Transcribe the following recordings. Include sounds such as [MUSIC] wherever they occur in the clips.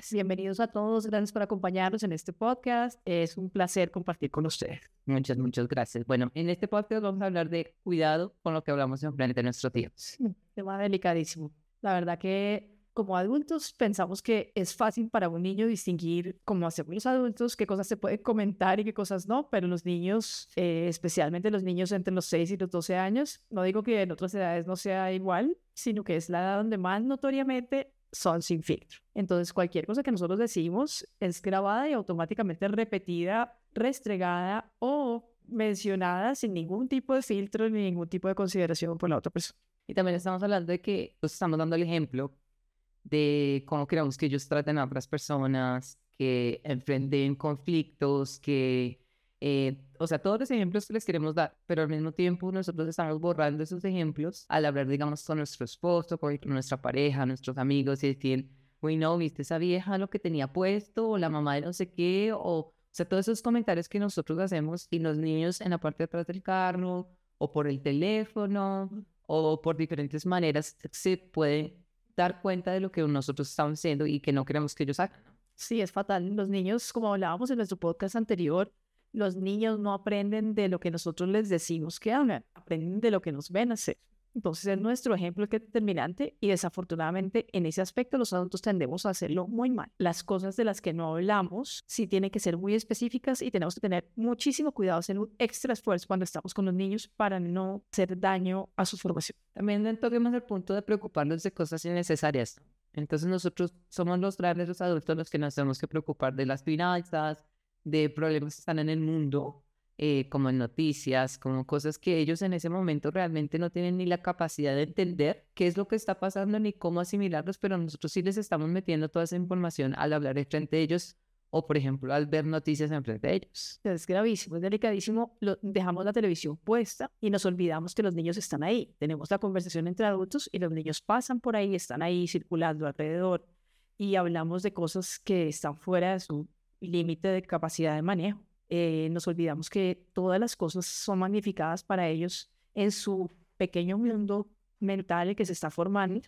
días. Bienvenidos a todos. Gracias por acompañarnos en este podcast. Es un placer compartir con ustedes. Muchas, muchas gracias. Bueno, en este podcast vamos a hablar de cuidado con lo que hablamos en frente de nuestros hijos. Tema delicadísimo. La verdad que como adultos pensamos que es fácil para un niño distinguir, como hacemos los adultos, qué cosas se pueden comentar y qué cosas no, pero los niños, eh, especialmente los niños entre los 6 y los 12 años, no digo que en otras edades no sea igual, sino que es la edad donde más notoriamente son sin filtro. Entonces, cualquier cosa que nosotros decimos es grabada y automáticamente repetida, restregada o mencionada sin ningún tipo de filtro ni ningún tipo de consideración por la otra persona. Y también estamos hablando de que pues, estamos dando el ejemplo de cómo queremos que ellos traten a otras personas, que enfrenten conflictos, que, eh, o sea, todos los ejemplos que les queremos dar, pero al mismo tiempo nosotros estamos borrando esos ejemplos al hablar, digamos, con nuestro esposo, con nuestra pareja, nuestros amigos y decir, uy, no, viste esa vieja lo que tenía puesto, o la mamá de no sé qué, o, o sea, todos esos comentarios que nosotros hacemos y los niños en la parte de atrás del carro, o por el teléfono, o por diferentes maneras se puede dar cuenta de lo que nosotros estamos haciendo y que no queremos que ellos hagan. Sí, es fatal. Los niños, como hablábamos en nuestro podcast anterior, los niños no aprenden de lo que nosotros les decimos que hagan, aprenden de lo que nos ven hacer. Entonces es nuestro ejemplo que es determinante y desafortunadamente en ese aspecto los adultos tendemos a hacerlo muy mal. Las cosas de las que no hablamos sí tienen que ser muy específicas y tenemos que tener muchísimo cuidado, hacer un extra esfuerzo cuando estamos con los niños para no hacer daño a su formación. También toquemos el punto de preocuparnos de cosas innecesarias. Entonces nosotros somos los grandes, los adultos, los que nos tenemos que preocupar de las finanzas, de problemas que están en el mundo eh, como en noticias, como cosas que ellos en ese momento realmente no tienen ni la capacidad de entender qué es lo que está pasando ni cómo asimilarlos, pero nosotros sí les estamos metiendo toda esa información al hablar frente de ellos o, por ejemplo, al ver noticias en frente de ellos. Es gravísimo, es delicadísimo. Lo, dejamos la televisión puesta y nos olvidamos que los niños están ahí. Tenemos la conversación entre adultos y los niños pasan por ahí, están ahí circulando alrededor y hablamos de cosas que están fuera de su límite de capacidad de manejo. Eh, nos olvidamos que todas las cosas son magnificadas para ellos en su pequeño mundo mental que se está formando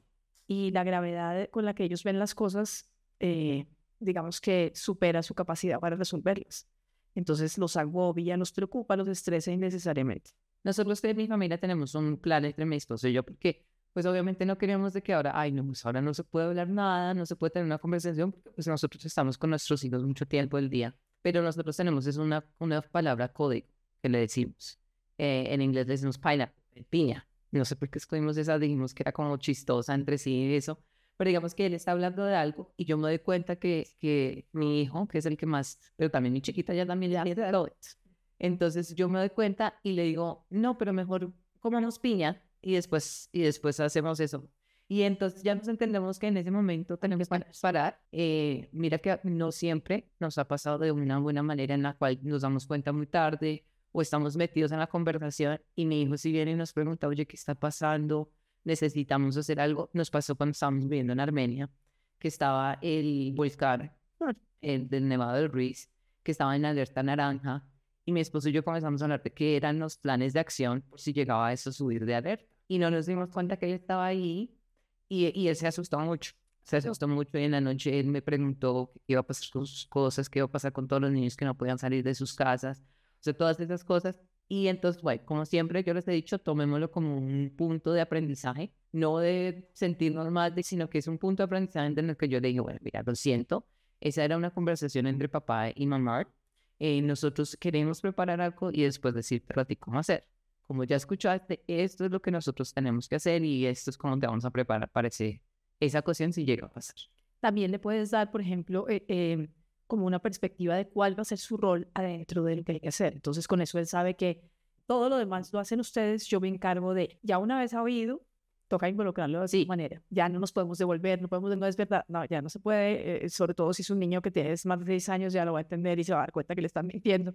y la gravedad con la que ellos ven las cosas, eh, digamos que supera su capacidad para resolverlas. Entonces los agobia, los preocupa, los estresa innecesariamente. Nosotros de mi familia tenemos un plan entre mi esposo y yo porque pues obviamente no queríamos de que ahora, ay, no, pues ahora no se puede hablar nada, no se puede tener una conversación, porque pues nosotros estamos con nuestros hijos mucho tiempo del día pero nosotros tenemos es una, una palabra código que le decimos. Eh, en inglés le decimos pineapple, piña. No sé por qué escogimos esa, dijimos que era como chistosa entre sí y eso. Pero digamos que él está hablando de algo y yo me doy cuenta que, que mi hijo, que es el que más, pero también mi chiquita ya también ya Entonces yo me doy cuenta y le digo, no, pero mejor comamos piña y después, y después hacemos eso. Y entonces ya nos entendemos que en ese momento tenemos que parar. Eh, mira que no siempre nos ha pasado de una buena manera en la cual nos damos cuenta muy tarde o estamos metidos en la conversación y mi hijo si viene y nos pregunta, oye, ¿qué está pasando? Necesitamos hacer algo. Nos pasó cuando estábamos viviendo en Armenia, que estaba el volcán [LAUGHS] el del Nevado del Ruiz, que estaba en alerta naranja. Y mi esposo y yo comenzamos a hablar de qué eran los planes de acción por si llegaba a eso subir de alerta. Y no nos dimos cuenta que él estaba ahí y, él se asustó mucho. Se asustó mucho y en la noche él me preguntó qué iba a pasar con sus cosas, qué iba a pasar con todos los niños que no podían salir de sus casas, o sea, todas esas cosas. Y entonces, bueno, como siempre yo les he dicho, tomémoslo como un punto de aprendizaje, no de sentirnos mal, sino que es un punto de aprendizaje en el que yo le dije, bueno, mira, lo siento, esa era una conversación entre papá y mamá. Eh, nosotros queremos preparar algo y después decirte a ti cómo hacer como ya escuchaste, esto es lo que nosotros tenemos que hacer y esto es como te vamos a preparar para esa ocasión si llega a pasar. También le puedes dar, por ejemplo, eh, em, como una perspectiva de cuál va a ser su rol adentro de lo que hay que hacer. Entonces, con eso él sabe que todo lo demás lo hacen ustedes, yo me encargo de, ya una vez ha oído, toca involucrarlo de esa manera. Ya no nos podemos devolver, no podemos, no es verdad, no, ya no se puede, eh, sobre todo si es un niño que tiene más de 10 años, ya lo va a entender y se va a dar cuenta que le están mintiendo.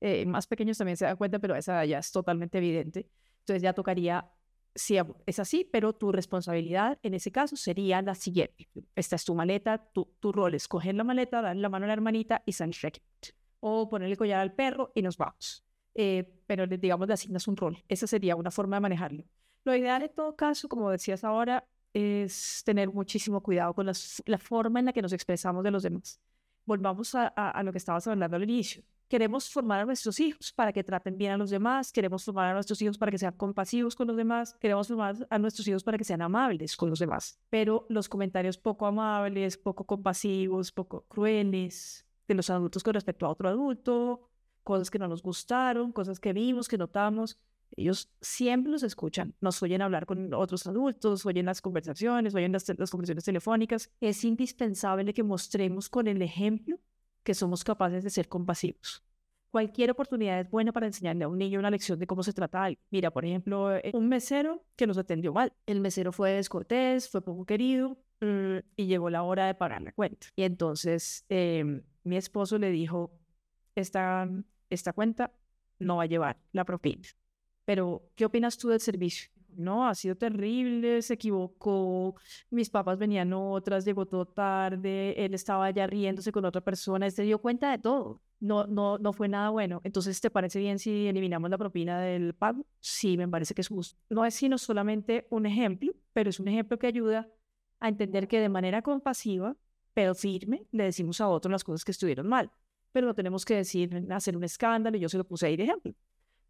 Eh, más pequeños también se dan cuenta, pero esa ya es totalmente evidente. Entonces ya tocaría, si es así, pero tu responsabilidad en ese caso sería la siguiente. Esta es tu maleta, tu, tu rol es coger la maleta, darle la mano a la hermanita y San O ponerle collar al perro y nos vamos. Eh, pero digamos, le asignas un rol. Esa sería una forma de manejarlo. Lo ideal en todo caso, como decías ahora, es tener muchísimo cuidado con la forma en la que nos expresamos de los demás. Volvamos a, a lo que estabas hablando al inicio. Queremos formar a nuestros hijos para que traten bien a los demás, queremos formar a nuestros hijos para que sean compasivos con los demás, queremos formar a nuestros hijos para que sean amables con los demás. Pero los comentarios poco amables, poco compasivos, poco crueles de los adultos con respecto a otro adulto, cosas que no nos gustaron, cosas que vimos, que notamos, ellos siempre los escuchan, nos oyen hablar con otros adultos, oyen las conversaciones, oyen las, las conversaciones telefónicas. Es indispensable que mostremos con el ejemplo que somos capaces de ser compasivos. Cualquier oportunidad es buena para enseñarle a un niño una lección de cómo se trata algo. Mira, por ejemplo, eh, un mesero que nos atendió mal. El mesero fue descortés, fue poco querido mm, y llegó la hora de pagar la cuenta. Y entonces em, mi esposo le dijo, esta, esta cuenta no va a llevar la propina. Pero, ¿qué opinas tú del servicio? no, ha sido terrible, se equivocó, mis papás venían otras, llegó todo tarde, él estaba ya riéndose con otra persona, él se dio cuenta de todo. No, no, no fue nada bueno. Entonces, ¿te parece bien si eliminamos la propina del pago? Sí, me parece que es justo. No es sino solamente un ejemplo, pero es un ejemplo que ayuda a entender que de manera compasiva, pero firme, le decimos a otros las cosas que estuvieron mal. Pero no tenemos que decir, hacer un escándalo, y yo se lo puse ahí de ejemplo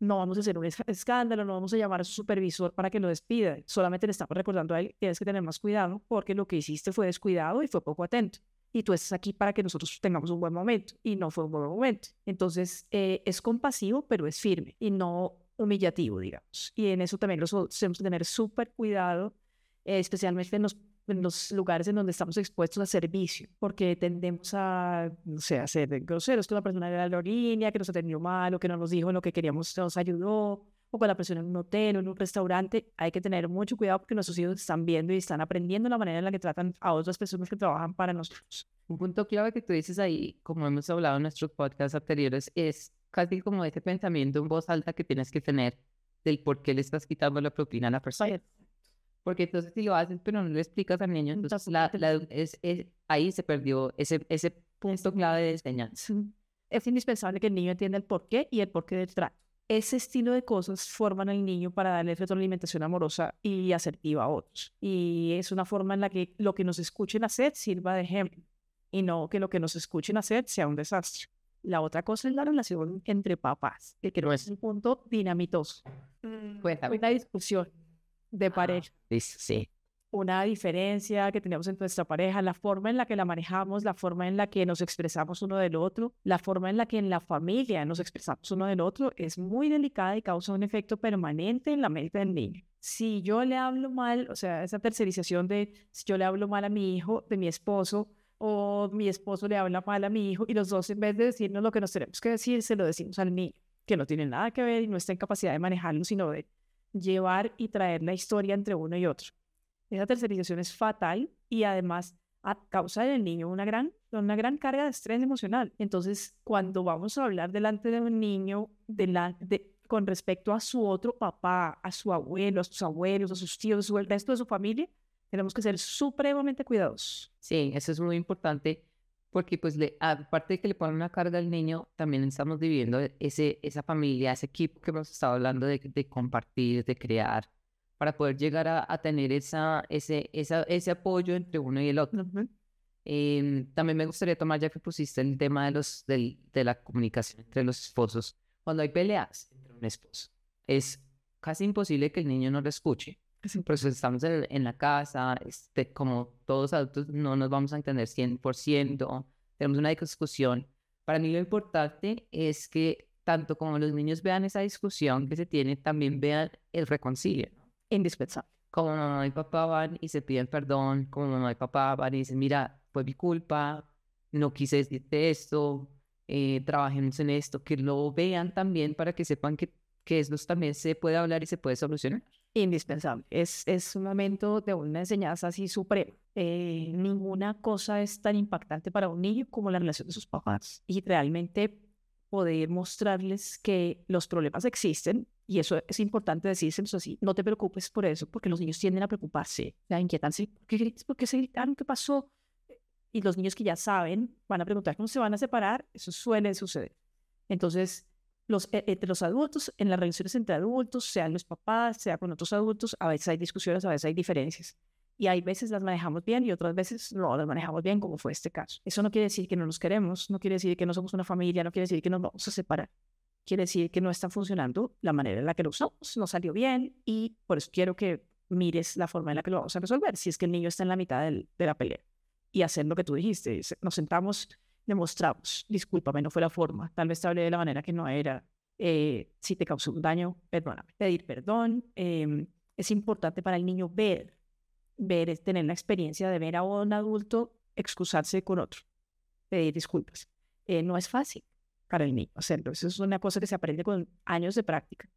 no vamos a hacer un escándalo, no vamos a llamar a su supervisor para que lo despida. Solamente le estamos recordando a él, tienes que tener más cuidado porque lo que hiciste fue descuidado y fue poco atento. Y tú estás aquí para que nosotros tengamos un buen momento y no fue un buen momento. Entonces, eh, es compasivo, pero es firme y no humillativo, digamos. Y en eso también los tenemos que tener súper cuidado, eh, especialmente en los en los lugares en donde estamos expuestos a servicio, porque tendemos a, no sé, a ser groseros con la persona de la aerolínea que nos atendió mal o que no nos dijo lo que queríamos, nos ayudó, o con la persona en un hotel o en un restaurante. Hay que tener mucho cuidado porque nuestros hijos están viendo y están aprendiendo la manera en la que tratan a otras personas que trabajan para nosotros. Un punto clave que tú dices ahí, como hemos hablado en nuestros podcasts anteriores, es casi como ese pensamiento en voz alta que tienes que tener del por qué le estás quitando la propina a la persona. Porque entonces si lo haces, pero no le explicas al niño, entonces la, es, ahí se perdió ese, ese punto clave de enseñanza. Es indispensable que el niño entienda el porqué y el porqué del trato. Ese estilo de cosas forman al niño para darle retroalimentación amorosa y asertiva a otros. Y es una forma en la que lo que nos escuchen hacer sirva de ejemplo y no que lo que nos escuchen hacer sea un desastre. La otra cosa es la relación entre papás, que creo es un punto dinamitoso. Pues, una discusión de pareja. Sí. Una diferencia que tenemos en nuestra pareja, la forma en la que la manejamos, la forma en la que nos expresamos uno del otro, la forma en la que en la familia nos expresamos uno del otro, es muy delicada y causa un efecto permanente en la mente del niño. Si yo le hablo mal, o sea, esa tercerización de si yo le hablo mal a mi hijo, de mi esposo, o mi esposo le habla mal a mi hijo, y los dos en vez de decirnos lo que nos tenemos que decir, se lo decimos al niño, que no tiene nada que ver y no está en capacidad de manejarlo, sino de llevar y traer la historia entre uno y otro. Esa tercerización es fatal y además a causa del niño una gran, una gran carga de estrés emocional. Entonces, cuando vamos a hablar delante de un niño con respecto a su otro papá, a su abuelo, a sus abuelos, a sus tíos, a el resto de su familia, tenemos que ser supremamente cuidadosos. Sí, eso es muy importante porque pues le, aparte de que le ponen una carga al niño, también estamos viviendo ese, esa familia, ese equipo que hemos estado hablando de, de compartir, de crear, para poder llegar a, a, tener esa, ese, esa, ese apoyo entre uno y el otro. Em, también me gustaría tomar, ya que pusiste el tema de, los, de, de la comunicación entre los esposos, cuando hay peleas entre un esposo, es casi imposible que el niño no lo escuche pues estamos en, la casa, este, como todos adultos no nos vamos a entender 100%, tenemos una discusión. Para mí lo importante es que tanto como los niños vean esa discusión que se tiene, también vean el reconcilio. Indispensable. Como mamá y papá van y se piden perdón, como mamá y papá van y dicen, mira, fue mi culpa, no quise decirte esto, eh, trabajemos en esto, que lo vean también para que sepan que, que eso también se puede hablar y se puede solucionar indispensable. Es, es un momento de una enseñanza así suprema. Eh, ninguna cosa es tan impactante para un niño como la relación de sus papás. Y realmente poder mostrarles que los problemas existen, y eso es importante decírselos así, no te preocupes por eso, porque los niños tienden a preocuparse, a inquietarse, ¿por qué? ¿Por qué se gritaron? ¿Qué pasó? Y los niños que ya saben van a preguntar cómo se van a separar, eso suele suceder. Entonces, los, e, entre los adultos, en las relaciones entre adultos, sean los papás, sea con otros adultos, a veces hay discusiones, a veces hay diferencias. y hay veces las manejamos bien y otras veces no las manejamos bien, como fue este caso. Eso no quiere decir que no nos queremos, no quiere decir que no somos una familia, no quiere decir que nos vamos a separar. Quiere decir que no está funcionando la manera en la que lo usamos, no salió bien y por eso quiero que mires la forma en la que lo vamos a resolver. Si es que el niño está en la mitad del, de la pelea y hacer lo que tú dijiste, nos sentamos, demostramos, discúlpame, no fue la forma, tal vez te hablé de la manera que no era, eh, si te causó un daño, perdóname, pedir perdón. Eh, es importante para el niño ver ver es tener la experiencia de ver a un adulto excusarse con otro, pedir disculpas. Eh, no es fácil para el niño hacerlo. Eso es una cosa que se aprende con años de práctica.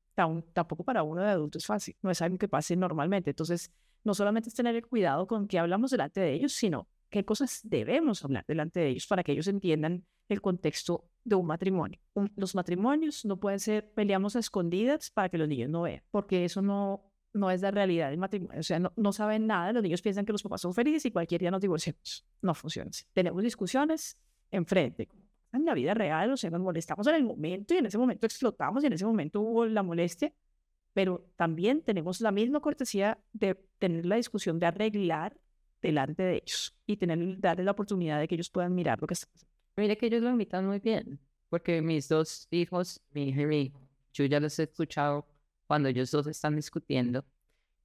tampoco para uno de adulto es fácil. No es algo que pase normalmente. Entonces, no solamente es tener el cuidado con qué hablamos delante de ellos, sino qué cosas debemos hablar delante de ellos para que ellos entiendan el contexto de un matrimonio. los matrimonios no pueden ser peleamos a escondidas para que los niños no vean, porque eso no no es la realidad del matrimonio. O sea, no, no, saben nada. Los niños piensan que los papás son felices y cualquier día nos divorciamos. No funciona así. Tenemos discusiones enfrente. En la vida real, o sea, nos molestamos en el momento y en ese momento explotamos y en ese momento hubo la molestia. Pero también tenemos la misma cortesía de tener la discusión de arreglar delante de ellos y tener, darles la oportunidad de que ellos puedan mirar lo que está. Mire que ellos lo invitan muy bien, porque mis dos hijos, mi hija y mi hijo, yo ya los he escuchado cuando ellos dos están discutiendo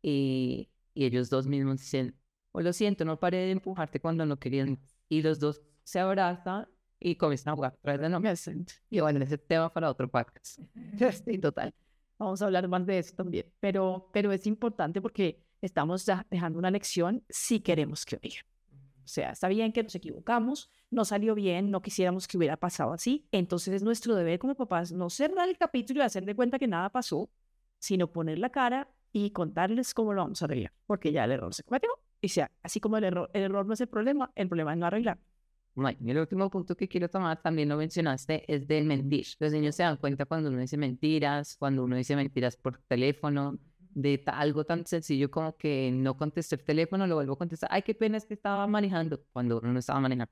y, y ellos dos mismos dicen, oh, lo siento, no paré de empujarte cuando no querían. Y los dos se abrazan y comienzan a jugar. No me [LAUGHS] Y bueno, ese tema para otro podcast. [LAUGHS] Sí, total. Vamos a hablar más de eso también. Pero, pero es importante porque estamos dejando una lección si queremos que oigan. O sea, está bien que nos equivocamos, no salió bien, no quisiéramos que hubiera pasado así. Entonces es nuestro deber como papás no cerrar el capítulo y hacer de cuenta que nada pasó, sino poner la cara y contarles cómo lo vamos a arreglar, porque ya el error se cometió. Y sea, así como el error, el error no es el problema, el problema es no arreglar. y el último punto que quiero tomar, también lo mencionaste, es del mentir. Los niños se dan cuenta cuando uno dice mentiras, cuando uno dice mentiras por teléfono, de algo tan sencillo como que no contesté el teléfono, lo vuelvo a contestar. Ay, qué pena es que estaba manejando cuando uno no estaba manejando.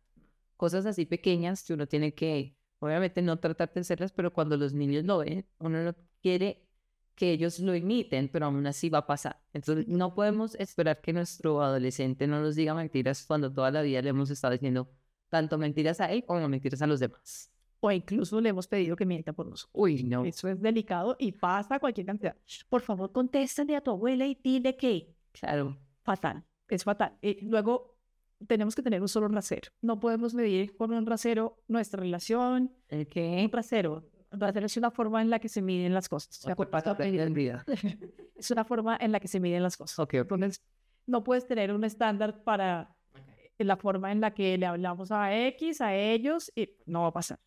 Cosas así pequeñas que uno tiene que, obviamente, no tratar de hacerlas, pero cuando los niños lo ven, uno no quiere que ellos lo imiten, pero aún así va a pasar. Entonces, no podemos esperar que nuestro adolescente no nos diga mentiras cuando toda la vida le hemos estado diciendo tanto mentiras a él como mentiras a los demás. O incluso le hemos pedido que mienta por nosotros. Uy, no. Eso es delicado y pasa cualquier cantidad. Por favor, contéstale a tu abuela y dile que. Claro. Fatal. Es fatal. Y luego, tenemos que tener un solo rasero. No podemos medir con un rasero nuestra relación. ¿El qué? Un rasero es una forma en la que se miden las cosas. [LAUGHS] es una forma en la que se miden las cosas. Okay, Entonces, no puedes tener un estándar para la forma en la que le hablamos a X, a ellos, y no va a pasar.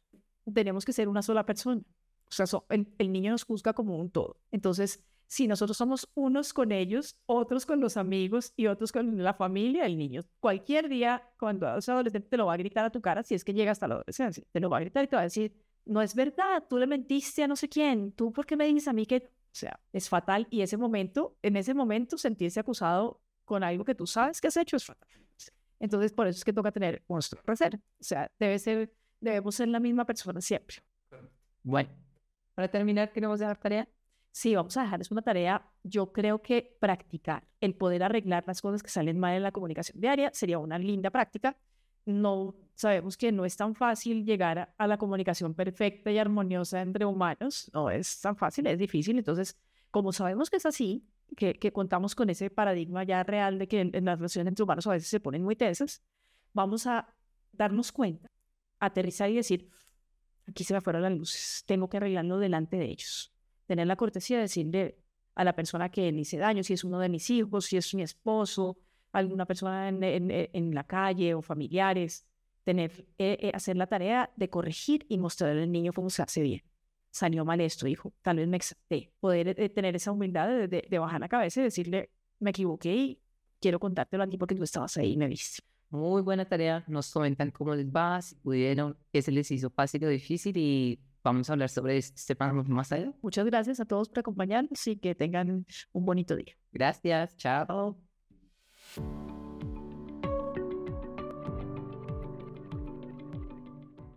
Tenemos que ser una sola persona. O sea, el, el, niño nos juzga como un todo. Entonces, si nosotros somos unos con ellos, otros con los amigos y otros con la familia del niño, cualquier día, cuando eres adolescente, te lo va a gritar a tu cara si es que llega hasta la adolescencia. Te lo va a gritar y te va a decir, no es verdad, tú le mentiste a no sé quién, tú por qué me dices a mí que, o sea, es fatal y ese momento, en ese momento sentirse acusado con algo que tú sabes que has hecho es fatal. Entonces, por eso es que toca tener reserva. O sea, debe ser, debemos ser la misma persona siempre. Bueno, para terminar, ¿queremos dejar tarea? Sí, vamos a dejar, es una tarea, yo creo que practicar, el poder arreglar las cosas que salen mal en la comunicación diaria sería una linda práctica no sabemos que no es tan fácil llegar a, la comunicación perfecta y armoniosa entre humanos, no es tan fácil, es difícil. Entonces, como sabemos que es así, que, que contamos con ese paradigma ya real de que en, las relaciones entre humanos a veces se ponen muy tensas, vamos a darnos cuenta, aterrizar y decir, aquí se me fueron las luces, tengo que arreglarlo delante de ellos. Tener la cortesía de decirle a la persona que le hice daño, si es uno de mis hijos, si es mi esposo, alguna persona en, en, la calle o familiares, tener, eh, eh, hacer la tarea de corregir y mostrarle al niño cómo se hace bien. Salió mal esto, hijo, tal vez me exalté. Poder eh, tener esa humildad de, de, bajar la cabeza y decirle, me equivoqué y quiero contártelo a ti porque tú estabas ahí y me viste. Muy buena tarea. Nos comentan cómo les va, si pudieron, qué se les hizo fácil o difícil y vamos a hablar sobre este tema más allá. Muchas gracias a todos por acompañarnos y que tengan un bonito día. Gracias. Chao.